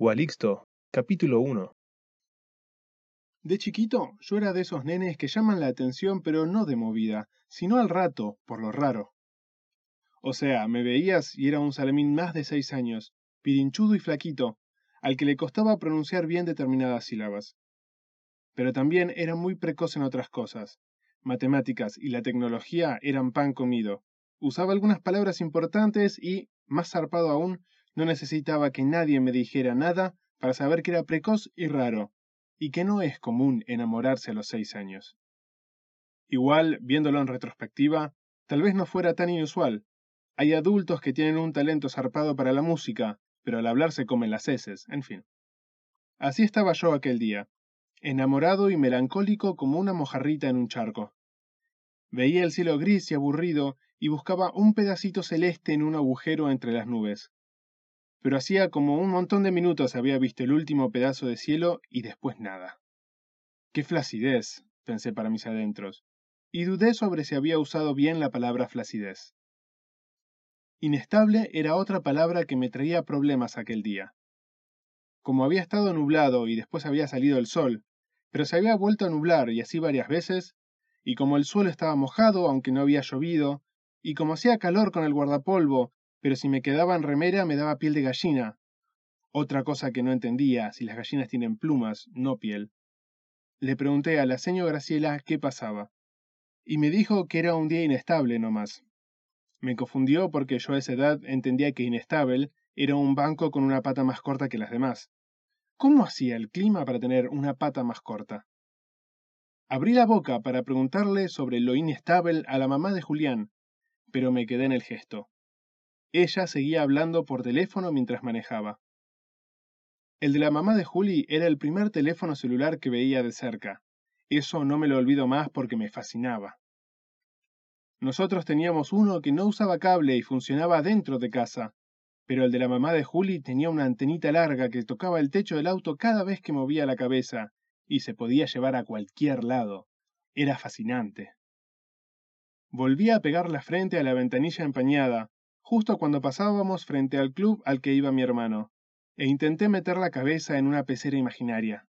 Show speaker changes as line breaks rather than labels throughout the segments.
Gualixto, capítulo 1
De chiquito, yo era de esos nenes que llaman la atención pero no de movida, sino al rato, por lo raro. O sea, me veías y era un salamín más de seis años, pirinchudo y flaquito, al que le costaba pronunciar bien determinadas sílabas. Pero también era muy precoz en otras cosas. Matemáticas y la tecnología eran pan comido. Usaba algunas palabras importantes y, más zarpado aún, no necesitaba que nadie me dijera nada para saber que era precoz y raro, y que no es común enamorarse a los seis años. Igual, viéndolo en retrospectiva, tal vez no fuera tan inusual. Hay adultos que tienen un talento zarpado para la música, pero al hablar se comen las heces, en fin. Así estaba yo aquel día, enamorado y melancólico como una mojarrita en un charco. Veía el cielo gris y aburrido y buscaba un pedacito celeste en un agujero entre las nubes. Pero hacía como un montón de minutos había visto el último pedazo de cielo y después nada. ¡Qué flacidez! pensé para mis adentros, y dudé sobre si había usado bien la palabra flacidez. Inestable era otra palabra que me traía problemas aquel día. Como había estado nublado y después había salido el sol, pero se había vuelto a nublar y así varias veces, y como el suelo estaba mojado aunque no había llovido, y como hacía calor con el guardapolvo, pero si me quedaba en remera me daba piel de gallina. Otra cosa que no entendía, si las gallinas tienen plumas, no piel. Le pregunté a la señora Graciela qué pasaba, y me dijo que era un día inestable no más. Me confundió porque yo a esa edad entendía que inestable era un banco con una pata más corta que las demás. ¿Cómo hacía el clima para tener una pata más corta? Abrí la boca para preguntarle sobre lo inestable a la mamá de Julián, pero me quedé en el gesto. Ella seguía hablando por teléfono mientras manejaba. El de la mamá de Juli era el primer teléfono celular que veía de cerca. Eso no me lo olvido más porque me fascinaba. Nosotros teníamos uno que no usaba cable y funcionaba dentro de casa, pero el de la mamá de Juli tenía una antenita larga que tocaba el techo del auto cada vez que movía la cabeza, y se podía llevar a cualquier lado. Era fascinante. Volví a pegar la frente a la ventanilla empañada, justo cuando pasábamos frente al club al que iba mi hermano, e intenté meter la cabeza en una pecera imaginaria.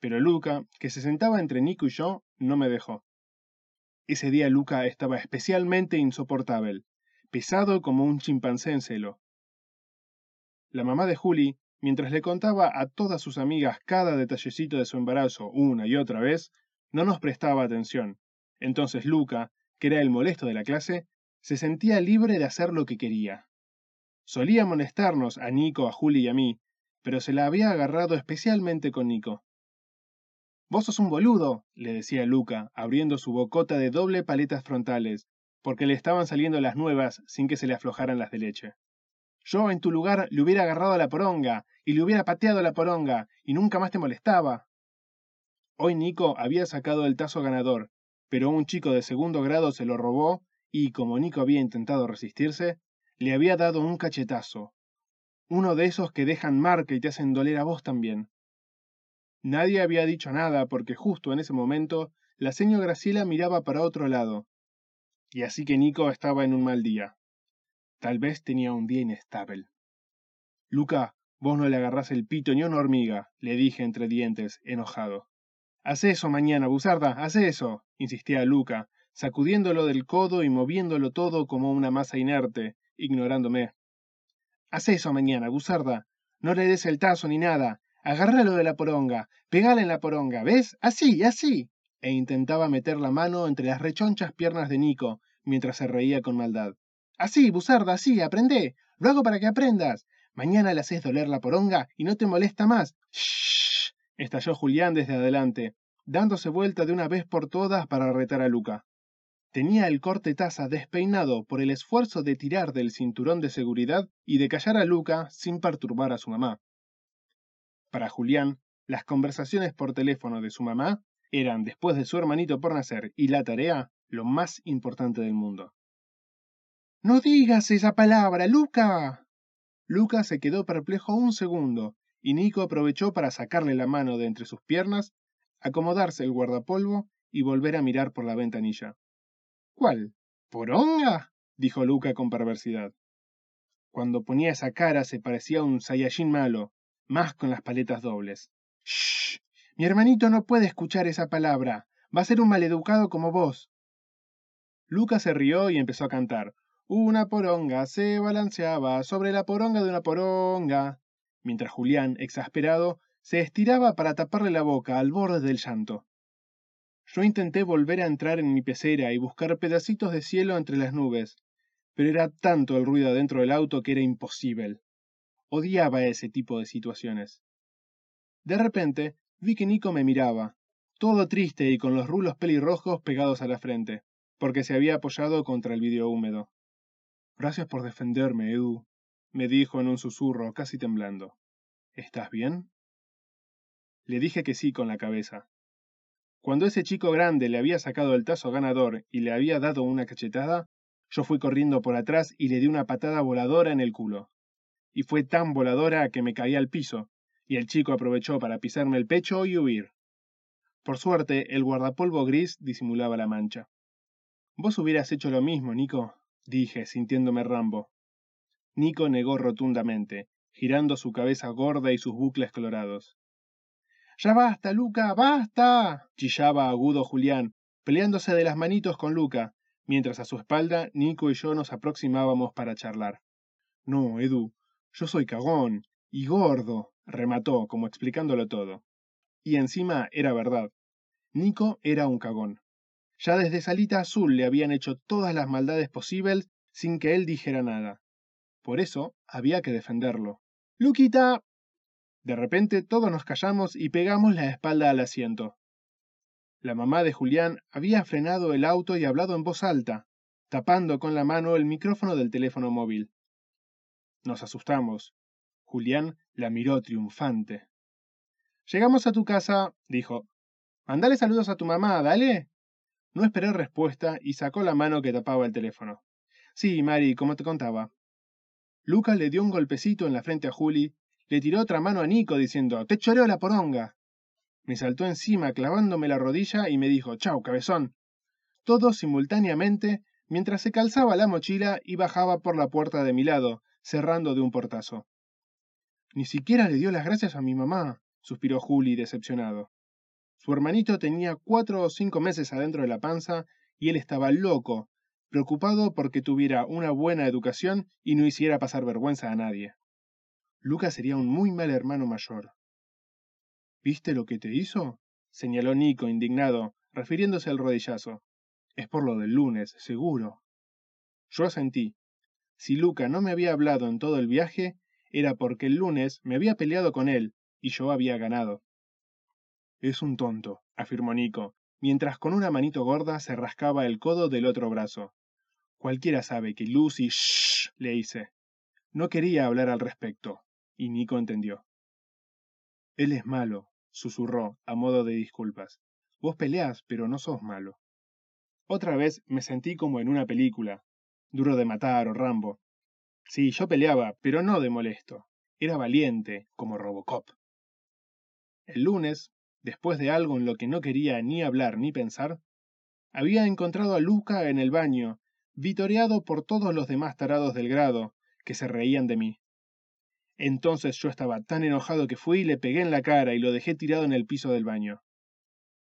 Pero Luca, que se sentaba entre Nico y yo, no me dejó. Ese día Luca estaba especialmente insoportable, pesado como un chimpancé en celo. La mamá de Juli, mientras le contaba a todas sus amigas cada detallecito de su embarazo una y otra vez, no nos prestaba atención. Entonces Luca, que era el molesto de la clase, se sentía libre de hacer lo que quería. Solía molestarnos a Nico, a Juli y a mí, pero se la había agarrado especialmente con Nico. Vos sos un boludo, le decía Luca, abriendo su bocota de doble paletas frontales, porque le estaban saliendo las nuevas sin que se le aflojaran las de leche. Yo en tu lugar le hubiera agarrado a la poronga, y le hubiera pateado a la poronga, y nunca más te molestaba. Hoy Nico había sacado el tazo ganador, pero un chico de segundo grado se lo robó y, como Nico había intentado resistirse, le había dado un cachetazo. Uno de esos que dejan marca y te hacen doler a vos también. Nadie había dicho nada porque justo en ese momento la señora Graciela miraba para otro lado. Y así que Nico estaba en un mal día. Tal vez tenía un día inestable. Luca, vos no le agarrás el pito ni una hormiga, le dije entre dientes, enojado. Haz eso mañana, Buzarda, haz eso, insistía Luca, sacudiéndolo del codo y moviéndolo todo como una masa inerte, ignorándome. Haz eso mañana, Buzarda. No le des el tazo ni nada. Agárralo de la poronga. Pegale en la poronga, ¿ves? Así, así. E intentaba meter la mano entre las rechonchas piernas de Nico, mientras se reía con maldad. Así, Buzarda, así, aprende. Lo hago para que aprendas. Mañana le haces doler la poronga y no te molesta más. Shh. estalló Julián desde adelante, dándose vuelta de una vez por todas para retar a Luca. Tenía el corte taza despeinado por el esfuerzo de tirar del cinturón de seguridad y de callar a Luca sin perturbar a su mamá. Para Julián, las conversaciones por teléfono de su mamá eran, después de su hermanito por nacer y la tarea, lo más importante del mundo. No digas esa palabra, Luca. Luca se quedó perplejo un segundo, y Nico aprovechó para sacarle la mano de entre sus piernas, acomodarse el guardapolvo y volver a mirar por la ventanilla. ¿Cuál? ¿Poronga? dijo Luca con perversidad. Cuando ponía esa cara se parecía a un Saiyajin malo, más con las paletas dobles. ¡Shh! Mi hermanito no puede escuchar esa palabra. Va a ser un maleducado como vos. Luca se rió y empezó a cantar. Una poronga se balanceaba sobre la poronga de una poronga. Mientras Julián, exasperado, se estiraba para taparle la boca al borde del llanto. Yo intenté volver a entrar en mi pecera y buscar pedacitos de cielo entre las nubes, pero era tanto el ruido dentro del auto que era imposible. Odiaba ese tipo de situaciones. De repente, vi que Nico me miraba, todo triste y con los rulos pelirrojos pegados a la frente, porque se había apoyado contra el vidrio húmedo. Gracias por defenderme, Edu, me dijo en un susurro, casi temblando. ¿Estás bien? Le dije que sí con la cabeza. Cuando ese chico grande le había sacado el tazo ganador y le había dado una cachetada, yo fui corriendo por atrás y le di una patada voladora en el culo. Y fue tan voladora que me caí al piso, y el chico aprovechó para pisarme el pecho y huir. Por suerte, el guardapolvo gris disimulaba la mancha. Vos hubieras hecho lo mismo, Nico, dije, sintiéndome Rambo. Nico negó rotundamente, girando su cabeza gorda y sus bucles colorados. Ya basta, Luca, basta. chillaba agudo Julián, peleándose de las manitos con Luca, mientras a su espalda Nico y yo nos aproximábamos para charlar. No, Edu, yo soy cagón y gordo, remató, como explicándolo todo. Y encima era verdad. Nico era un cagón. Ya desde Salita Azul le habían hecho todas las maldades posibles sin que él dijera nada. Por eso había que defenderlo. Luquita, de repente todos nos callamos y pegamos la espalda al asiento. La mamá de Julián había frenado el auto y hablado en voz alta, tapando con la mano el micrófono del teléfono móvil. Nos asustamos. Julián la miró triunfante. Llegamos a tu casa, dijo. Mandale saludos a tu mamá, dale. No esperé respuesta y sacó la mano que tapaba el teléfono. Sí, Mari, como te contaba. Luca le dio un golpecito en la frente a Juli le tiró otra mano a Nico diciendo, te choreo la poronga. Me saltó encima clavándome la rodilla y me dijo, chau, cabezón. Todo simultáneamente, mientras se calzaba la mochila y bajaba por la puerta de mi lado, cerrando de un portazo. Ni siquiera le dio las gracias a mi mamá, suspiró Juli decepcionado. Su hermanito tenía cuatro o cinco meses adentro de la panza y él estaba loco, preocupado porque tuviera una buena educación y no hiciera pasar vergüenza a nadie. Lucas sería un muy mal hermano mayor. ¿Viste lo que te hizo? señaló Nico, indignado, refiriéndose al rodillazo. Es por lo del lunes, seguro. Yo asentí. Si Luca no me había hablado en todo el viaje, era porque el lunes me había peleado con él y yo había ganado. Es un tonto, afirmó Nico, mientras con una manito gorda se rascaba el codo del otro brazo. Cualquiera sabe que Lucy shh le hice. No quería hablar al respecto y Nico entendió. Él es malo, susurró, a modo de disculpas. Vos peleás, pero no sos malo. Otra vez me sentí como en una película, duro de matar o Rambo. Sí, yo peleaba, pero no de molesto. Era valiente, como Robocop. El lunes, después de algo en lo que no quería ni hablar ni pensar, había encontrado a Luca en el baño, vitoreado por todos los demás tarados del grado, que se reían de mí. Entonces yo estaba tan enojado que fui y le pegué en la cara y lo dejé tirado en el piso del baño.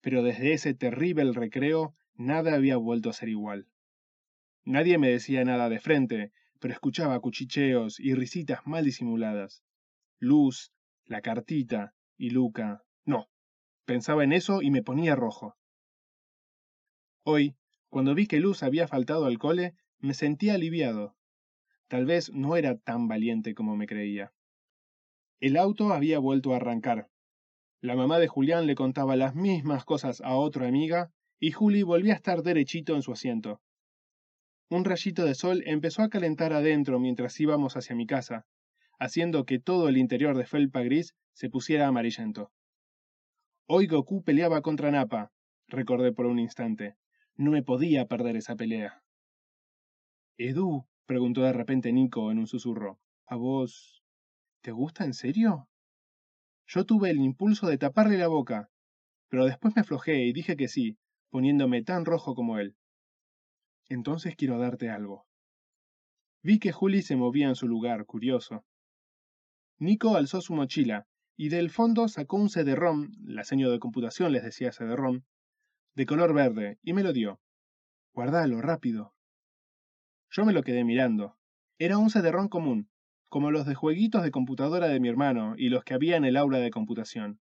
Pero desde ese terrible recreo nada había vuelto a ser igual. Nadie me decía nada de frente, pero escuchaba cuchicheos y risitas mal disimuladas. Luz, la cartita y Luca. No. Pensaba en eso y me ponía rojo. Hoy, cuando vi que Luz había faltado al cole, me sentí aliviado. Tal vez no era tan valiente como me creía. El auto había vuelto a arrancar. La mamá de Julián le contaba las mismas cosas a otra amiga y Juli volvía a estar derechito en su asiento. Un rayito de sol empezó a calentar adentro mientras íbamos hacia mi casa, haciendo que todo el interior de felpa gris se pusiera amarillento. Hoy Goku peleaba contra Napa, recordé por un instante. No me podía perder esa pelea. Edu, preguntó de repente Nico en un susurro, ¿a vos ¿Te gusta en serio? Yo tuve el impulso de taparle la boca, pero después me aflojé y dije que sí, poniéndome tan rojo como él. Entonces quiero darte algo. Vi que Juli se movía en su lugar, curioso. Nico alzó su mochila y del fondo sacó un CD-ROM, la seño de computación les decía CD-ROM, de color verde, y me lo dio. Guardalo, rápido. Yo me lo quedé mirando. Era un CD-ROM común, como los de jueguitos de computadora de mi hermano y los que había en el aula de computación.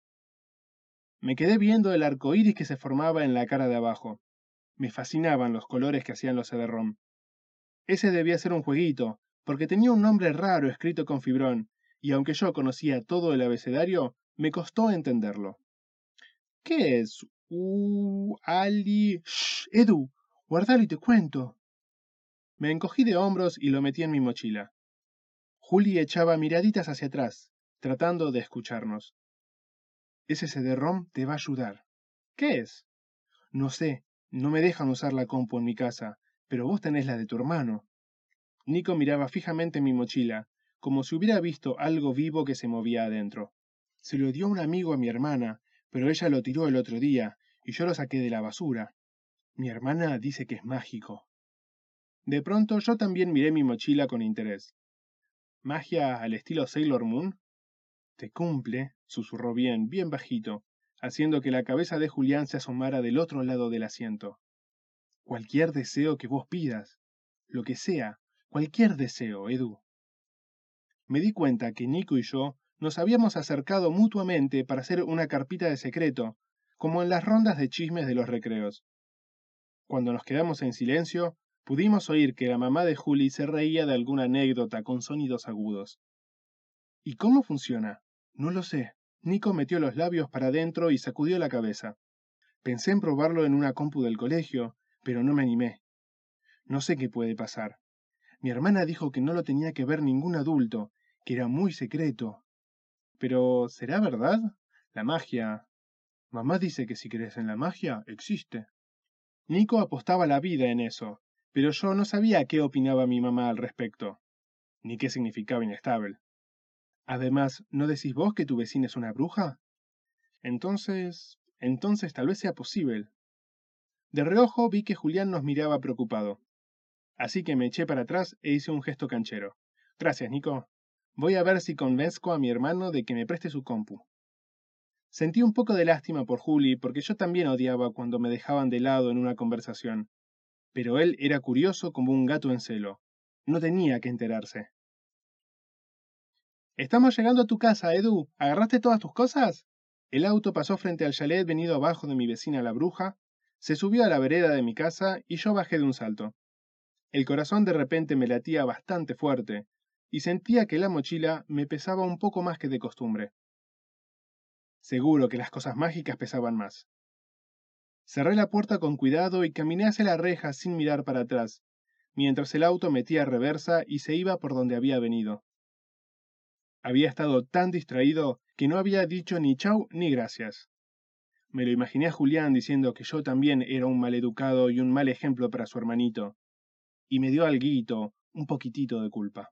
Me quedé viendo el arco iris que se formaba en la cara de abajo. Me fascinaban los colores que hacían los CD-ROM. Ese debía ser un jueguito, porque tenía un nombre raro escrito con fibrón, y aunque yo conocía todo el abecedario, me costó entenderlo. ¿Qué es? Uh, Ali. Shh, Edu, guardalo y te cuento. Me encogí de hombros y lo metí en mi mochila. Juli echaba miraditas hacia atrás, tratando de escucharnos. Ese CD-ROM te va a ayudar. ¿Qué es? No sé, no me dejan usar la compu en mi casa, pero vos tenés la de tu hermano. Nico miraba fijamente mi mochila, como si hubiera visto algo vivo que se movía adentro. Se lo dio un amigo a mi hermana, pero ella lo tiró el otro día, y yo lo saqué de la basura. Mi hermana dice que es mágico. De pronto yo también miré mi mochila con interés. ¿Magia al estilo Sailor Moon? Te cumple, susurró bien, bien bajito, haciendo que la cabeza de Julián se asomara del otro lado del asiento. Cualquier deseo que vos pidas, lo que sea, cualquier deseo, Edu me di cuenta que Nico y yo nos habíamos acercado mutuamente para hacer una carpita de secreto, como en las rondas de chismes de los recreos. Cuando nos quedamos en silencio, pudimos oír que la mamá de Juli se reía de alguna anécdota con sonidos agudos. ¿Y cómo funciona? No lo sé. Nico metió los labios para adentro y sacudió la cabeza. Pensé en probarlo en una compu del colegio, pero no me animé. No sé qué puede pasar. Mi hermana dijo que no lo tenía que ver ningún adulto que era muy secreto. Pero, ¿será verdad? La magia. Mamá dice que si crees en la magia, existe. Nico apostaba la vida en eso, pero yo no sabía qué opinaba mi mamá al respecto, ni qué significaba inestable. Además, ¿no decís vos que tu vecina es una bruja? Entonces, entonces tal vez sea posible. De reojo vi que Julián nos miraba preocupado. Así que me eché para atrás e hice un gesto canchero. Gracias, Nico. Voy a ver si convenzco a mi hermano de que me preste su compu. Sentí un poco de lástima por Juli porque yo también odiaba cuando me dejaban de lado en una conversación. Pero él era curioso como un gato en celo. No tenía que enterarse. Estamos llegando a tu casa, Edu. ¿Agarraste todas tus cosas? El auto pasó frente al chalet venido abajo de mi vecina la bruja, se subió a la vereda de mi casa y yo bajé de un salto. El corazón de repente me latía bastante fuerte, y sentía que la mochila me pesaba un poco más que de costumbre. Seguro que las cosas mágicas pesaban más. Cerré la puerta con cuidado y caminé hacia la reja sin mirar para atrás, mientras el auto metía reversa y se iba por donde había venido. Había estado tan distraído que no había dicho ni chau ni gracias. Me lo imaginé a Julián diciendo que yo también era un mal educado y un mal ejemplo para su hermanito, y me dio alguito, un poquitito de culpa.